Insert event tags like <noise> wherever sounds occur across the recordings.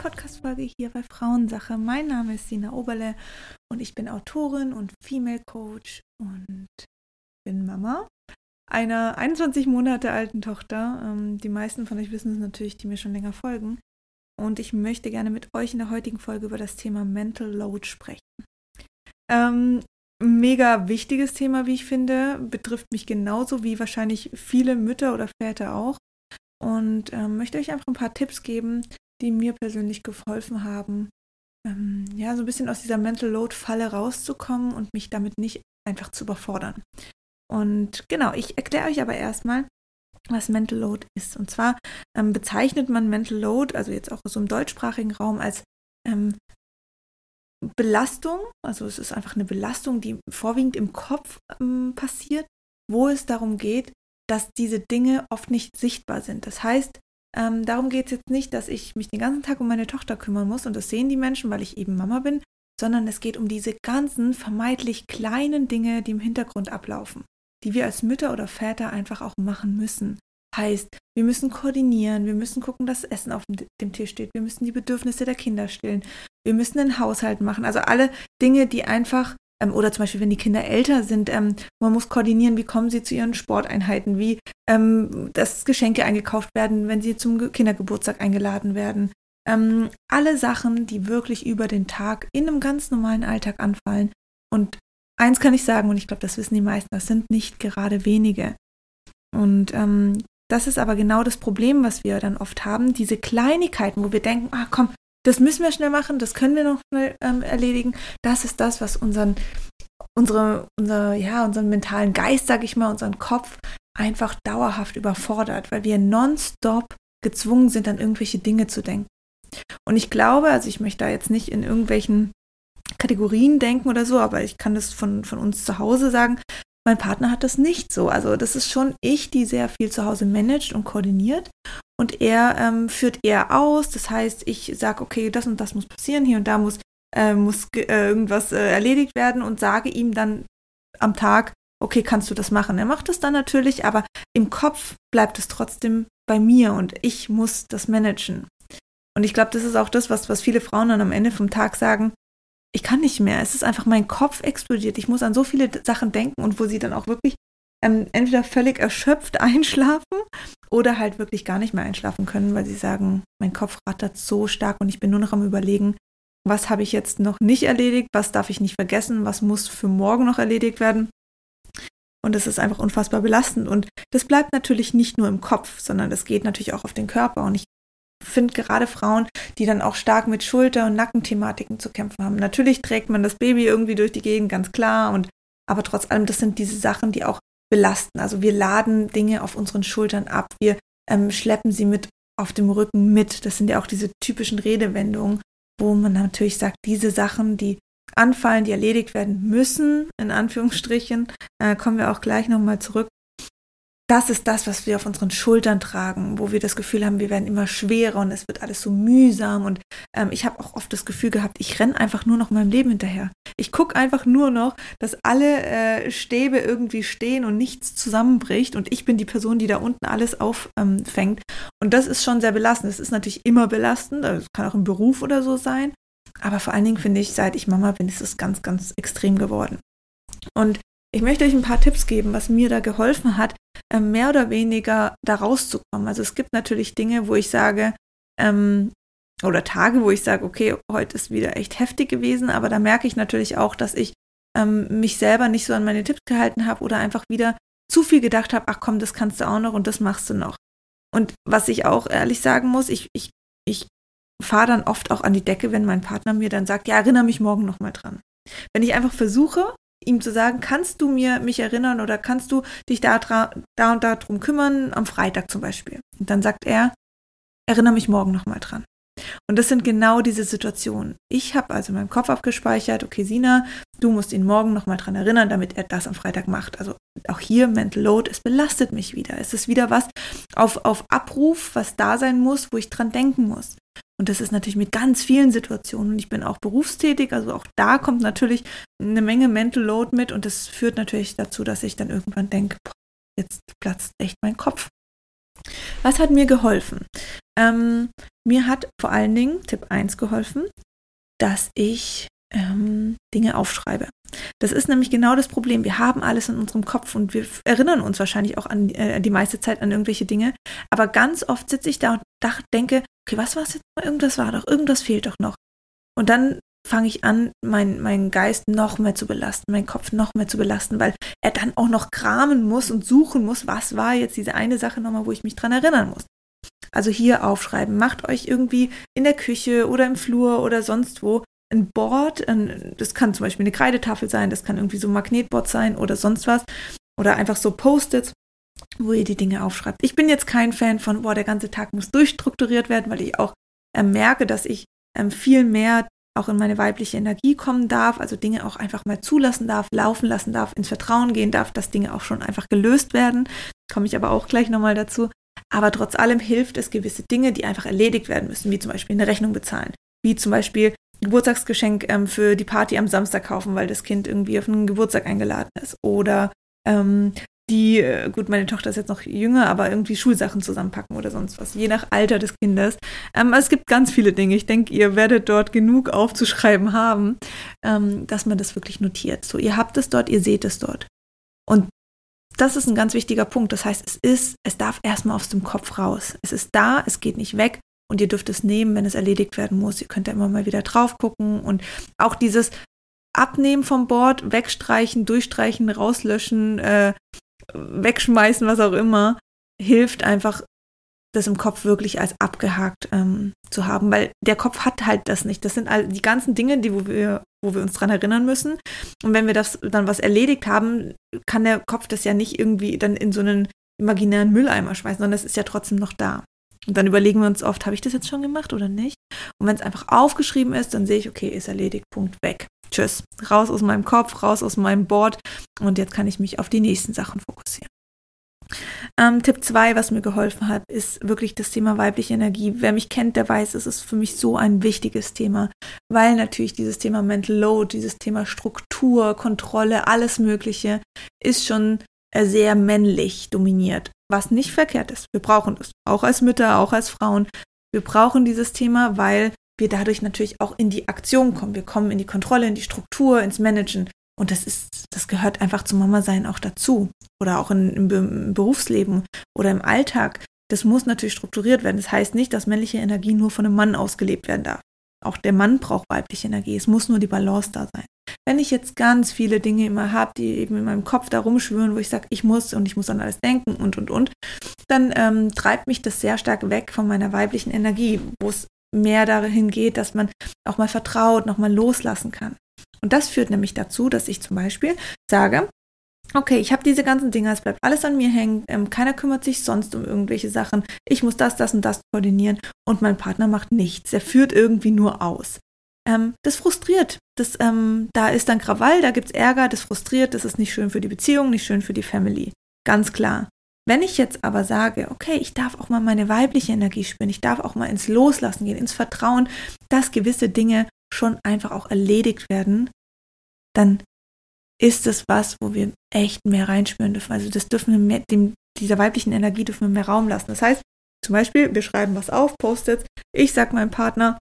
Podcast-Folge hier bei Frauensache. Mein Name ist Sina Oberle und ich bin Autorin und Female Coach und bin Mama einer 21 Monate alten Tochter. Ähm, die meisten von euch wissen es natürlich, die mir schon länger folgen. Und ich möchte gerne mit euch in der heutigen Folge über das Thema Mental Load sprechen. Ähm, mega wichtiges Thema, wie ich finde, betrifft mich genauso wie wahrscheinlich viele Mütter oder Väter auch und ähm, möchte euch einfach ein paar Tipps geben, die mir persönlich geholfen haben, ähm, ja, so ein bisschen aus dieser Mental Load-Falle rauszukommen und mich damit nicht einfach zu überfordern. Und genau, ich erkläre euch aber erstmal, was Mental Load ist. Und zwar ähm, bezeichnet man Mental Load, also jetzt auch so im deutschsprachigen Raum, als ähm, Belastung, also es ist einfach eine Belastung, die vorwiegend im Kopf ähm, passiert, wo es darum geht, dass diese Dinge oft nicht sichtbar sind. Das heißt, ähm, darum geht es jetzt nicht, dass ich mich den ganzen Tag um meine Tochter kümmern muss und das sehen die Menschen, weil ich eben Mama bin, sondern es geht um diese ganzen vermeintlich kleinen Dinge, die im Hintergrund ablaufen, die wir als Mütter oder Väter einfach auch machen müssen. Heißt, wir müssen koordinieren, wir müssen gucken, dass Essen auf dem Tisch steht, wir müssen die Bedürfnisse der Kinder stillen, wir müssen den Haushalt machen. Also alle Dinge, die einfach ähm, oder zum Beispiel, wenn die Kinder älter sind, ähm, man muss koordinieren, wie kommen sie zu ihren Sporteinheiten, wie ähm, dass Geschenke eingekauft werden, wenn sie zum Kindergeburtstag eingeladen werden. Ähm, alle Sachen, die wirklich über den Tag in einem ganz normalen Alltag anfallen. Und eins kann ich sagen, und ich glaube, das wissen die meisten, das sind nicht gerade wenige. Und ähm, das ist aber genau das Problem, was wir dann oft haben, diese Kleinigkeiten, wo wir denken, ah komm, das müssen wir schnell machen, das können wir noch schnell ähm, erledigen. Das ist das, was unseren, unsere, unser, ja, unseren mentalen Geist, sag ich mal, unseren Kopf einfach dauerhaft überfordert, weil wir nonstop gezwungen sind, an irgendwelche Dinge zu denken. Und ich glaube, also ich möchte da jetzt nicht in irgendwelchen Kategorien denken oder so, aber ich kann das von, von uns zu Hause sagen. Mein Partner hat das nicht so. Also das ist schon ich, die sehr viel zu Hause managt und koordiniert und er ähm, führt eher aus. Das heißt, ich sage, okay, das und das muss passieren, hier und da muss, äh, muss äh, irgendwas äh, erledigt werden und sage ihm dann am Tag, okay, kannst du das machen? Er macht das dann natürlich, aber im Kopf bleibt es trotzdem bei mir und ich muss das managen. Und ich glaube, das ist auch das, was, was viele Frauen dann am Ende vom Tag sagen, ich kann nicht mehr. Es ist einfach, mein Kopf explodiert. Ich muss an so viele Sachen denken und wo sie dann auch wirklich ähm, entweder völlig erschöpft <laughs> einschlafen oder halt wirklich gar nicht mehr einschlafen können, weil sie sagen, mein Kopf rattert so stark und ich bin nur noch am Überlegen, was habe ich jetzt noch nicht erledigt, was darf ich nicht vergessen, was muss für morgen noch erledigt werden. Und das ist einfach unfassbar belastend. Und das bleibt natürlich nicht nur im Kopf, sondern das geht natürlich auch auf den Körper. Und ich finde gerade Frauen, die dann auch stark mit Schulter- und Nackenthematiken zu kämpfen haben. Natürlich trägt man das Baby irgendwie durch die Gegend, ganz klar. Und aber trotz allem, das sind diese Sachen, die auch belasten. Also wir laden Dinge auf unseren Schultern ab, wir ähm, schleppen sie mit auf dem Rücken mit. Das sind ja auch diese typischen Redewendungen, wo man natürlich sagt, diese Sachen, die anfallen, die erledigt werden müssen, in Anführungsstrichen, äh, kommen wir auch gleich nochmal zurück das ist das, was wir auf unseren Schultern tragen, wo wir das Gefühl haben, wir werden immer schwerer und es wird alles so mühsam. Und ähm, ich habe auch oft das Gefühl gehabt, ich renne einfach nur noch meinem Leben hinterher. Ich gucke einfach nur noch, dass alle äh, Stäbe irgendwie stehen und nichts zusammenbricht. Und ich bin die Person, die da unten alles auffängt. Und das ist schon sehr belastend. Das ist natürlich immer belastend. Das also kann auch im Beruf oder so sein. Aber vor allen Dingen finde ich, seit ich Mama bin, ist es ganz, ganz extrem geworden. Und ich möchte euch ein paar Tipps geben, was mir da geholfen hat, ähm, mehr oder weniger da rauszukommen. Also es gibt natürlich Dinge, wo ich sage, ähm, oder Tage, wo ich sage, okay, heute ist wieder echt heftig gewesen, aber da merke ich natürlich auch, dass ich ähm, mich selber nicht so an meine Tipps gehalten habe oder einfach wieder zu viel gedacht habe, ach komm, das kannst du auch noch und das machst du noch. Und was ich auch ehrlich sagen muss, ich, ich, ich fahre dann oft auch an die Decke, wenn mein Partner mir dann sagt, ja, erinnere mich morgen nochmal dran. Wenn ich einfach versuche, ihm zu sagen, kannst du mir mich erinnern oder kannst du dich da, da und da drum kümmern, am Freitag zum Beispiel. Und dann sagt er, erinnere mich morgen nochmal dran. Und das sind genau diese Situationen. Ich habe also in meinem Kopf abgespeichert, okay, Sina, du musst ihn morgen nochmal dran erinnern, damit er das am Freitag macht. Also auch hier Mental Load, es belastet mich wieder. Es ist wieder was auf, auf Abruf, was da sein muss, wo ich dran denken muss. Und das ist natürlich mit ganz vielen Situationen. Und ich bin auch berufstätig, also auch da kommt natürlich eine Menge Mental Load mit. Und das führt natürlich dazu, dass ich dann irgendwann denke, jetzt platzt echt mein Kopf. Was hat mir geholfen? Ähm, mir hat vor allen Dingen Tipp 1 geholfen, dass ich ähm, Dinge aufschreibe. Das ist nämlich genau das Problem. Wir haben alles in unserem Kopf und wir erinnern uns wahrscheinlich auch an äh, die meiste Zeit an irgendwelche Dinge. Aber ganz oft sitze ich da und denke, okay, was war es jetzt? Irgendwas war doch, irgendwas fehlt doch noch. Und dann fange ich an, meinen mein Geist noch mehr zu belasten, meinen Kopf noch mehr zu belasten, weil er dann auch noch kramen muss und suchen muss, was war jetzt diese eine Sache nochmal, wo ich mich dran erinnern muss. Also hier aufschreiben, macht euch irgendwie in der Küche oder im Flur oder sonst wo ein Board, ein, das kann zum Beispiel eine Kreidetafel sein, das kann irgendwie so ein Magnetboard sein oder sonst was oder einfach so Post-its, wo ihr die Dinge aufschreibt. Ich bin jetzt kein Fan von, boah, der ganze Tag muss durchstrukturiert werden, weil ich auch äh, merke, dass ich ähm, viel mehr auch in meine weibliche Energie kommen darf, also Dinge auch einfach mal zulassen darf, laufen lassen darf, ins Vertrauen gehen darf, dass Dinge auch schon einfach gelöst werden. Komme ich aber auch gleich nochmal dazu. Aber trotz allem hilft es gewisse Dinge, die einfach erledigt werden müssen, wie zum Beispiel eine Rechnung bezahlen, wie zum Beispiel Geburtstagsgeschenk ähm, für die Party am Samstag kaufen, weil das Kind irgendwie auf einen Geburtstag eingeladen ist. Oder ähm, die, äh, gut, meine Tochter ist jetzt noch jünger, aber irgendwie Schulsachen zusammenpacken oder sonst was, je nach Alter des Kindes. Ähm, es gibt ganz viele Dinge. Ich denke, ihr werdet dort genug aufzuschreiben haben, ähm, dass man das wirklich notiert. So, ihr habt es dort, ihr seht es dort. Und das ist ein ganz wichtiger Punkt. Das heißt, es ist, es darf erstmal aus dem Kopf raus. Es ist da, es geht nicht weg und ihr dürft es nehmen, wenn es erledigt werden muss. Ihr könnt ja immer mal wieder drauf gucken und auch dieses Abnehmen vom Board, wegstreichen, durchstreichen, rauslöschen, äh, wegschmeißen, was auch immer, hilft einfach, das im Kopf wirklich als abgehakt ähm, zu haben, weil der Kopf hat halt das nicht. Das sind all die ganzen Dinge, die wo wir, wo wir uns dran erinnern müssen. Und wenn wir das dann was erledigt haben, kann der Kopf das ja nicht irgendwie dann in so einen imaginären Mülleimer schmeißen, sondern es ist ja trotzdem noch da. Und dann überlegen wir uns oft, habe ich das jetzt schon gemacht oder nicht? Und wenn es einfach aufgeschrieben ist, dann sehe ich, okay, ist erledigt, Punkt, weg. Tschüss. Raus aus meinem Kopf, raus aus meinem Board. Und jetzt kann ich mich auf die nächsten Sachen fokussieren. Ähm, Tipp 2, was mir geholfen hat, ist wirklich das Thema weibliche Energie. Wer mich kennt, der weiß, es ist für mich so ein wichtiges Thema, weil natürlich dieses Thema Mental Load, dieses Thema Struktur, Kontrolle, alles Mögliche ist schon äh, sehr männlich dominiert, was nicht verkehrt ist. Wir brauchen das, auch als Mütter, auch als Frauen. Wir brauchen dieses Thema, weil wir dadurch natürlich auch in die Aktion kommen. Wir kommen in die Kontrolle, in die Struktur, ins Managen. Und das ist, das gehört einfach zum Mama-Sein auch dazu. Oder auch in, im, im Berufsleben oder im Alltag. Das muss natürlich strukturiert werden. Das heißt nicht, dass männliche Energie nur von einem Mann ausgelebt werden darf. Auch der Mann braucht weibliche Energie. Es muss nur die Balance da sein. Wenn ich jetzt ganz viele Dinge immer habe, die eben in meinem Kopf da rumschwören, wo ich sage, ich muss und ich muss an alles denken und und und, dann ähm, treibt mich das sehr stark weg von meiner weiblichen Energie, wo es mehr dahin geht, dass man auch mal vertraut, nochmal loslassen kann. Und das führt nämlich dazu, dass ich zum Beispiel sage, okay, ich habe diese ganzen Dinge, es bleibt alles an mir hängen, ähm, keiner kümmert sich sonst um irgendwelche Sachen, ich muss das, das und das koordinieren und mein Partner macht nichts, er führt irgendwie nur aus. Ähm, das frustriert, das, ähm, da ist dann Krawall, da gibt es Ärger, das frustriert, das ist nicht schön für die Beziehung, nicht schön für die Family, ganz klar. Wenn ich jetzt aber sage, okay, ich darf auch mal meine weibliche Energie spüren, ich darf auch mal ins Loslassen gehen, ins Vertrauen, dass gewisse Dinge schon einfach auch erledigt werden, dann ist es was, wo wir echt mehr reinspüren dürfen. Also das dürfen wir mehr, dem, dieser weiblichen Energie dürfen wir mehr Raum lassen. Das heißt, zum Beispiel, wir schreiben was auf, Post-its. Ich sage meinem Partner,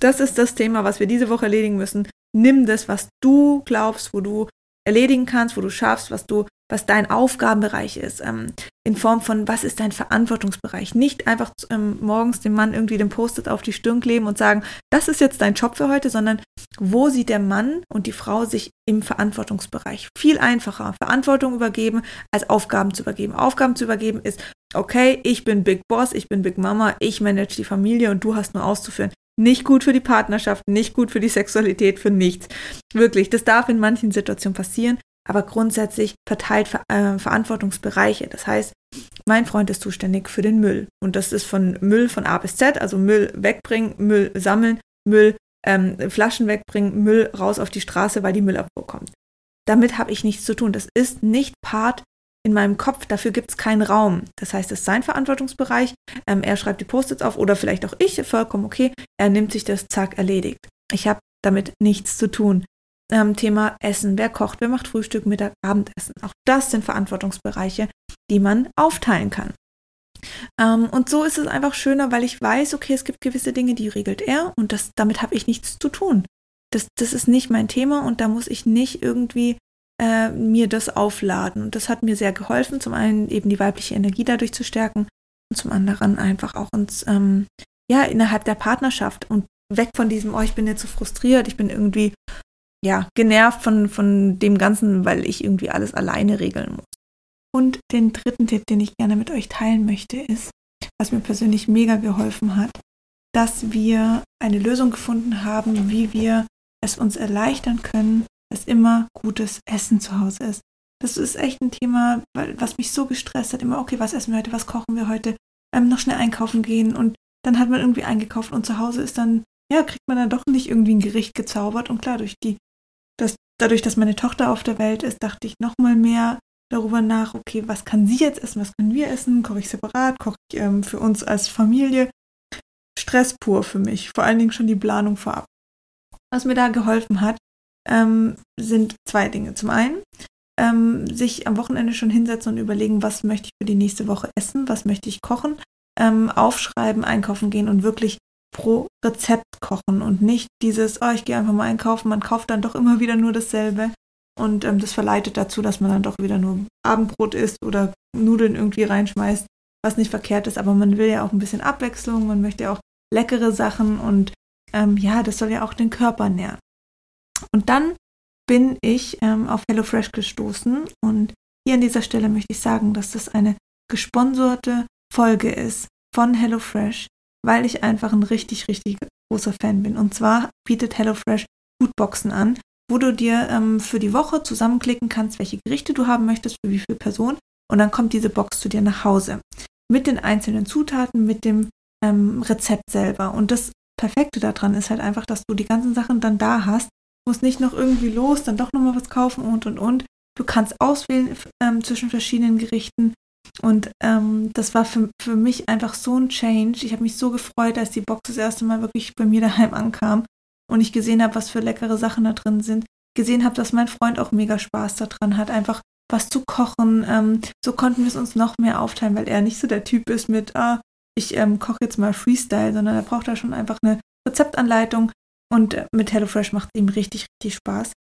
das ist das Thema, was wir diese Woche erledigen müssen. Nimm das, was du glaubst, wo du erledigen kannst, wo du schaffst, was du was dein Aufgabenbereich ist, ähm, in Form von, was ist dein Verantwortungsbereich. Nicht einfach ähm, morgens dem Mann irgendwie den Post-it auf die Stirn kleben und sagen, das ist jetzt dein Job für heute, sondern wo sieht der Mann und die Frau sich im Verantwortungsbereich? Viel einfacher, Verantwortung übergeben, als Aufgaben zu übergeben. Aufgaben zu übergeben ist, okay, ich bin Big Boss, ich bin Big Mama, ich manage die Familie und du hast nur auszuführen. Nicht gut für die Partnerschaft, nicht gut für die Sexualität, für nichts. Wirklich, das darf in manchen Situationen passieren, aber grundsätzlich verteilt Ver äh, Verantwortungsbereiche. Das heißt, mein Freund ist zuständig für den Müll. Und das ist von Müll von A bis Z, also Müll wegbringen, Müll sammeln, Müll ähm, Flaschen wegbringen, Müll raus auf die Straße, weil die Müllabfuhr kommt. Damit habe ich nichts zu tun. Das ist nicht Part in meinem Kopf, dafür gibt es keinen Raum. Das heißt, es ist sein Verantwortungsbereich. Ähm, er schreibt die Post-its auf oder vielleicht auch ich, vollkommen okay. Er nimmt sich das, zack, erledigt. Ich habe damit nichts zu tun ähm, Thema Essen. Wer kocht, wer macht Frühstück, Mittag, Abendessen. Auch das sind Verantwortungsbereiche, die man aufteilen kann. Ähm, und so ist es einfach schöner, weil ich weiß, okay, es gibt gewisse Dinge, die regelt er und das, damit habe ich nichts zu tun. Das, das ist nicht mein Thema und da muss ich nicht irgendwie äh, mir das aufladen. Und das hat mir sehr geholfen, zum einen eben die weibliche Energie dadurch zu stärken und zum anderen einfach auch uns, ähm, ja, innerhalb der Partnerschaft und weg von diesem, oh, ich bin jetzt so frustriert, ich bin irgendwie, ja, genervt von, von dem Ganzen, weil ich irgendwie alles alleine regeln muss. Und den dritten Tipp, den ich gerne mit euch teilen möchte, ist, was mir persönlich mega geholfen hat, dass wir eine Lösung gefunden haben, wie wir es uns erleichtern können, dass immer gutes Essen zu Hause ist. Das ist echt ein Thema, was mich so gestresst hat. Immer, okay, was essen wir heute, was kochen wir heute? Ähm, noch schnell einkaufen gehen und dann hat man irgendwie eingekauft und zu Hause ist dann, ja, kriegt man dann doch nicht irgendwie ein Gericht gezaubert. Und klar, durch die, das, dadurch, dass meine Tochter auf der Welt ist, dachte ich nochmal mehr darüber nach, okay, was kann sie jetzt essen, was können wir essen? Koche ich separat, koche ich ähm, für uns als Familie? Stress pur für mich, vor allen Dingen schon die Planung vorab. Was mir da geholfen hat, ähm, sind zwei Dinge. Zum einen, ähm, sich am Wochenende schon hinsetzen und überlegen, was möchte ich für die nächste Woche essen, was möchte ich kochen, ähm, aufschreiben, einkaufen gehen und wirklich pro Rezept kochen und nicht dieses, oh, ich gehe einfach mal einkaufen, man kauft dann doch immer wieder nur dasselbe. Und ähm, das verleitet dazu, dass man dann doch wieder nur Abendbrot isst oder Nudeln irgendwie reinschmeißt, was nicht verkehrt ist, aber man will ja auch ein bisschen Abwechslung, man möchte ja auch leckere Sachen und ähm, ja, das soll ja auch den Körper nähren. Und dann bin ich ähm, auf HelloFresh gestoßen und hier an dieser Stelle möchte ich sagen, dass das eine gesponserte Folge ist von HelloFresh, weil ich einfach ein richtig, richtig großer Fan bin. Und zwar bietet HelloFresh Foodboxen an, wo du dir ähm, für die Woche zusammenklicken kannst, welche Gerichte du haben möchtest, für wie viele Personen. Und dann kommt diese Box zu dir nach Hause mit den einzelnen Zutaten, mit dem ähm, Rezept selber. Und das Perfekte daran ist halt einfach, dass du die ganzen Sachen dann da hast musst nicht noch irgendwie los, dann doch nochmal was kaufen und und und. Du kannst auswählen ähm, zwischen verschiedenen Gerichten. Und ähm, das war für, für mich einfach so ein Change. Ich habe mich so gefreut, als die Box das erste Mal wirklich bei mir daheim ankam und ich gesehen habe, was für leckere Sachen da drin sind. Gesehen habe, dass mein Freund auch mega Spaß daran hat, einfach was zu kochen. Ähm, so konnten wir es uns noch mehr aufteilen, weil er nicht so der Typ ist mit, ah, ich ähm, koche jetzt mal Freestyle, sondern er braucht da schon einfach eine Rezeptanleitung, und mit HelloFresh macht es ihm richtig, richtig Spaß.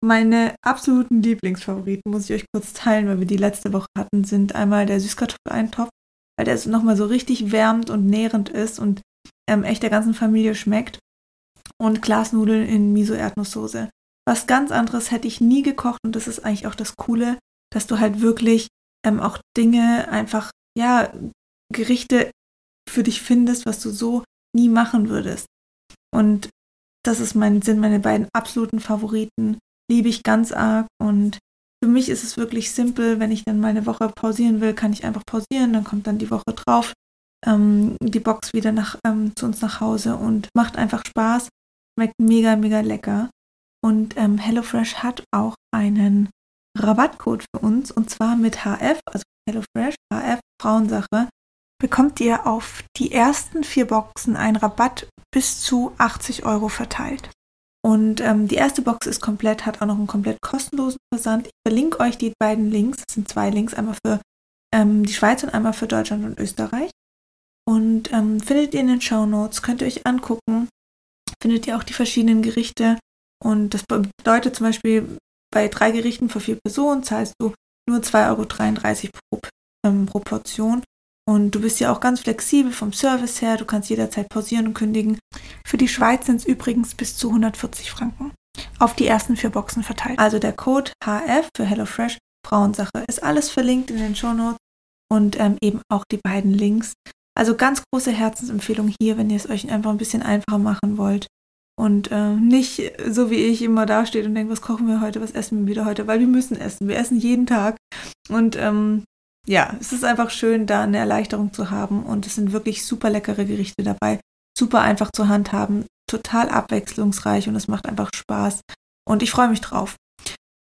Meine absoluten Lieblingsfavoriten muss ich euch kurz teilen, weil wir die letzte Woche hatten, sind einmal der Süßkartoffeleintopf, weil der so nochmal so richtig wärmend und nährend ist und ähm, echt der ganzen Familie schmeckt. Und Glasnudeln in Miso-Erdnusssoße. Was ganz anderes hätte ich nie gekocht und das ist eigentlich auch das Coole, dass du halt wirklich ähm, auch Dinge einfach, ja, Gerichte für dich findest, was du so nie machen würdest. Und das ist mein, sind meine beiden absoluten Favoriten. Liebe ich ganz arg und für mich ist es wirklich simpel. Wenn ich dann mal eine Woche pausieren will, kann ich einfach pausieren. Dann kommt dann die Woche drauf ähm, die Box wieder nach, ähm, zu uns nach Hause und macht einfach Spaß. Schmeckt mega, mega lecker. Und ähm, HelloFresh hat auch einen Rabattcode für uns und zwar mit HF, also HelloFresh, HF Frauensache, bekommt ihr auf die ersten vier Boxen einen Rabatt bis zu 80 Euro verteilt. Und ähm, die erste Box ist komplett, hat auch noch einen komplett kostenlosen Versand. Ich verlinke euch die beiden Links. Das sind zwei Links, einmal für ähm, die Schweiz und einmal für Deutschland und Österreich. Und ähm, findet ihr in den Show Notes, könnt ihr euch angucken. Findet ihr auch die verschiedenen Gerichte. Und das bedeutet zum Beispiel, bei drei Gerichten für vier Personen zahlst du nur 2,33 Euro pro, ähm, pro Portion. Und du bist ja auch ganz flexibel vom Service her. Du kannst jederzeit pausieren und kündigen. Für die Schweiz sind es übrigens bis zu 140 Franken. Auf die ersten vier Boxen verteilt. Also der Code HF für HelloFresh Frauensache ist alles verlinkt in den Shownotes und ähm, eben auch die beiden Links. Also ganz große Herzensempfehlung hier, wenn ihr es euch einfach ein bisschen einfacher machen wollt. Und äh, nicht so wie ich immer dasteht und denkt, was kochen wir heute, was essen wir wieder heute, weil wir müssen essen. Wir essen jeden Tag. Und ähm, ja, es ist einfach schön, da eine Erleichterung zu haben und es sind wirklich super leckere Gerichte dabei, super einfach zu handhaben, total abwechslungsreich und es macht einfach Spaß und ich freue mich drauf.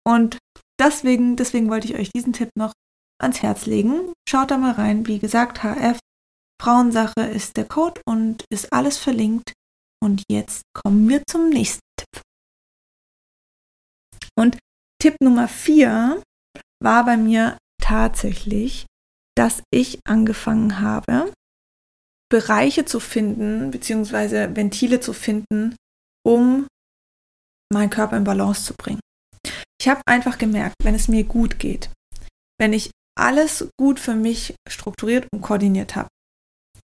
Und deswegen, deswegen wollte ich euch diesen Tipp noch ans Herz legen. Schaut da mal rein. Wie gesagt, HF Frauensache ist der Code und ist alles verlinkt. Und jetzt kommen wir zum nächsten Tipp. Und Tipp Nummer 4 war bei mir tatsächlich dass ich angefangen habe, Bereiche zu finden, beziehungsweise Ventile zu finden, um meinen Körper in Balance zu bringen. Ich habe einfach gemerkt, wenn es mir gut geht, wenn ich alles gut für mich strukturiert und koordiniert habe,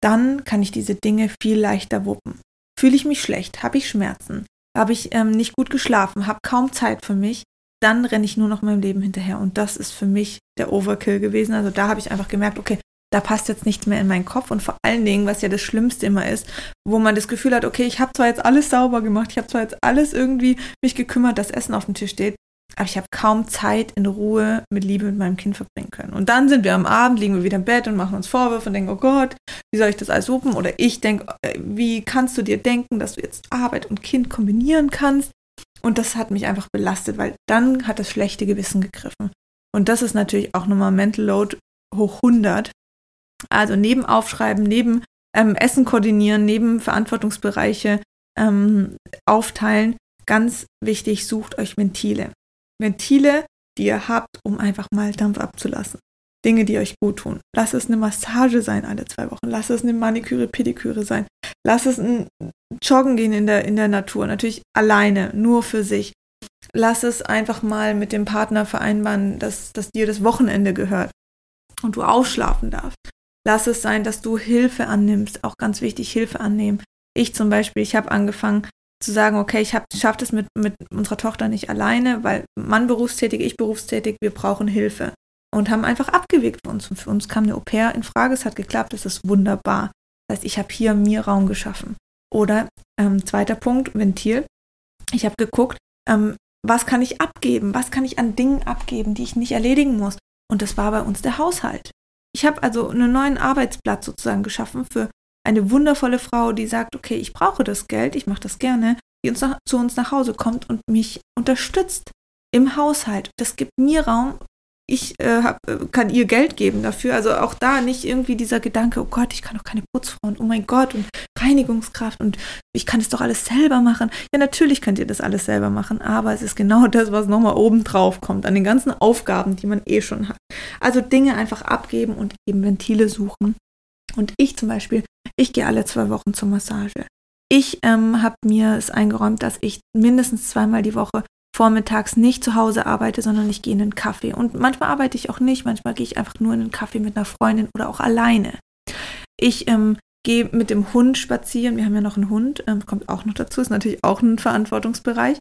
dann kann ich diese Dinge viel leichter wuppen. Fühle ich mich schlecht, habe ich Schmerzen, habe ich ähm, nicht gut geschlafen, habe kaum Zeit für mich, dann renne ich nur noch meinem Leben hinterher. Und das ist für mich der Overkill gewesen. Also da habe ich einfach gemerkt, okay, da passt jetzt nichts mehr in meinen Kopf. Und vor allen Dingen, was ja das Schlimmste immer ist, wo man das Gefühl hat, okay, ich habe zwar jetzt alles sauber gemacht, ich habe zwar jetzt alles irgendwie mich gekümmert, dass Essen auf dem Tisch steht, aber ich habe kaum Zeit in Ruhe mit Liebe mit meinem Kind verbringen können. Und dann sind wir am Abend, liegen wir wieder im Bett und machen uns Vorwürfe und denken, oh Gott, wie soll ich das alles wuppen? Oder ich denke, äh, wie kannst du dir denken, dass du jetzt Arbeit und Kind kombinieren kannst? Und das hat mich einfach belastet, weil dann hat das schlechte Gewissen gegriffen. Und das ist natürlich auch nochmal Mental Load hoch 100. Also neben Aufschreiben, neben ähm, Essen koordinieren, neben Verantwortungsbereiche ähm, aufteilen, ganz wichtig, sucht euch Ventile. Ventile, die ihr habt, um einfach mal Dampf abzulassen. Dinge, die euch gut tun. Lass es eine Massage sein alle zwei Wochen. Lass es eine Maniküre, Pediküre sein. Lass es ein Joggen gehen in der, in der Natur. Natürlich alleine, nur für sich. Lass es einfach mal mit dem Partner vereinbaren, dass, dass dir das Wochenende gehört und du ausschlafen darfst. Lass es sein, dass du Hilfe annimmst. Auch ganz wichtig, Hilfe annehmen. Ich zum Beispiel, ich habe angefangen zu sagen, okay, ich schaffe das mit, mit unserer Tochter nicht alleine, weil Mann berufstätig, ich berufstätig, wir brauchen Hilfe und haben einfach abgewegt für uns. Und für uns kam eine Au-pair in Frage, es hat geklappt, es ist wunderbar. Das heißt, ich habe hier mir Raum geschaffen. Oder ähm, zweiter Punkt, Ventil. Ich habe geguckt, ähm, was kann ich abgeben? Was kann ich an Dingen abgeben, die ich nicht erledigen muss? Und das war bei uns der Haushalt. Ich habe also einen neuen Arbeitsplatz sozusagen geschaffen für eine wundervolle Frau, die sagt, okay, ich brauche das Geld, ich mache das gerne, die uns nach, zu uns nach Hause kommt und mich unterstützt im Haushalt. Das gibt mir Raum, ich äh, hab, äh, kann ihr Geld geben dafür. Also auch da nicht irgendwie dieser Gedanke, oh Gott, ich kann doch keine Putzfrau und oh mein Gott und Reinigungskraft und ich kann es doch alles selber machen. Ja, natürlich könnt ihr das alles selber machen, aber es ist genau das, was nochmal oben drauf kommt, an den ganzen Aufgaben, die man eh schon hat. Also Dinge einfach abgeben und eben Ventile suchen. Und ich zum Beispiel, ich gehe alle zwei Wochen zur Massage. Ich ähm, habe mir es eingeräumt, dass ich mindestens zweimal die Woche vormittags nicht zu Hause arbeite, sondern ich gehe in einen Kaffee. Und manchmal arbeite ich auch nicht, manchmal gehe ich einfach nur in einen Kaffee mit einer Freundin oder auch alleine. Ich ähm, gehe mit dem Hund spazieren. Wir haben ja noch einen Hund, ähm, kommt auch noch dazu, ist natürlich auch ein Verantwortungsbereich.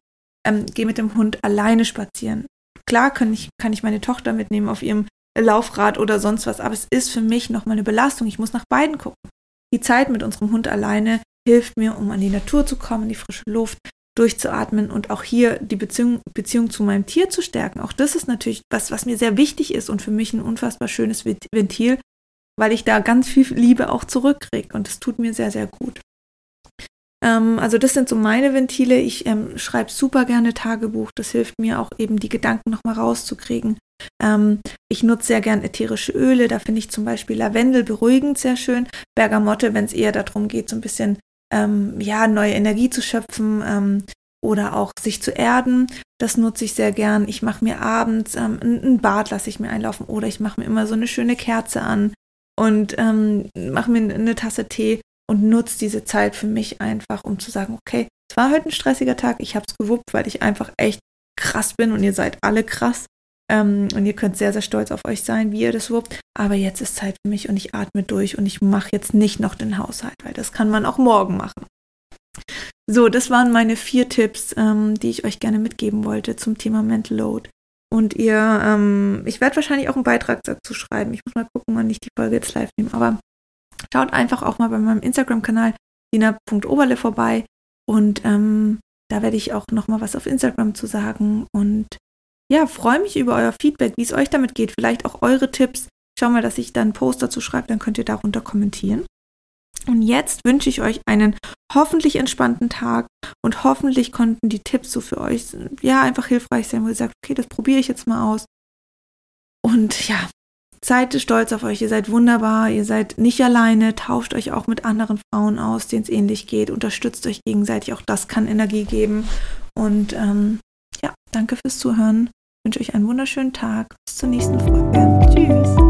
Ähm, gehe mit dem Hund alleine spazieren. Klar kann ich, kann ich meine Tochter mitnehmen auf ihrem Laufrad oder sonst was, aber es ist für mich nochmal eine Belastung. Ich muss nach beiden gucken. Die Zeit mit unserem Hund alleine hilft mir, um an die Natur zu kommen, die frische Luft, durchzuatmen und auch hier die Beziehung, Beziehung zu meinem Tier zu stärken. Auch das ist natürlich was, was mir sehr wichtig ist und für mich ein unfassbar schönes Ventil, weil ich da ganz viel Liebe auch zurückkriege und das tut mir sehr, sehr gut. Ähm, also das sind so meine Ventile. Ich ähm, schreibe super gerne Tagebuch. Das hilft mir auch eben die Gedanken nochmal rauszukriegen. Ähm, ich nutze sehr gern ätherische Öle. Da finde ich zum Beispiel Lavendel beruhigend sehr schön. Bergamotte, wenn es eher darum geht, so ein bisschen ähm, ja, neue Energie zu schöpfen ähm, oder auch sich zu erden. Das nutze ich sehr gern. Ich mache mir abends ähm, ein Bad, lasse ich mir einlaufen oder ich mache mir immer so eine schöne Kerze an und ähm, mache mir eine Tasse Tee und nutze diese Zeit für mich einfach, um zu sagen, okay, es war heute ein stressiger Tag, ich habe es gewuppt, weil ich einfach echt krass bin und ihr seid alle krass. Ähm, und ihr könnt sehr, sehr stolz auf euch sein, wie ihr das wuppt. Aber jetzt ist Zeit für mich und ich atme durch und ich mache jetzt nicht noch den Haushalt, weil das kann man auch morgen machen. So, das waren meine vier Tipps, ähm, die ich euch gerne mitgeben wollte zum Thema Mental Load. Und ihr, ähm, ich werde wahrscheinlich auch einen Beitrag dazu schreiben. Ich muss mal gucken, wann ich die Folge jetzt live nehme. Aber schaut einfach auch mal bei meinem Instagram-Kanal dina.oberle vorbei. Und ähm, da werde ich auch noch mal was auf Instagram zu sagen. Und ja, freue mich über euer Feedback, wie es euch damit geht. Vielleicht auch eure Tipps. Schau mal, dass ich dann einen Post dazu schreibe, dann könnt ihr darunter kommentieren. Und jetzt wünsche ich euch einen hoffentlich entspannten Tag und hoffentlich konnten die Tipps so für euch ja einfach hilfreich sein, wo ihr sagt, okay, das probiere ich jetzt mal aus. Und ja, seid stolz auf euch, ihr seid wunderbar, ihr seid nicht alleine, tauscht euch auch mit anderen Frauen aus, denen es ähnlich geht, unterstützt euch gegenseitig, auch das kann Energie geben. Und ähm, ja, danke fürs Zuhören. Ich wünsche euch einen wunderschönen Tag. Bis zur nächsten Folge. Tschüss.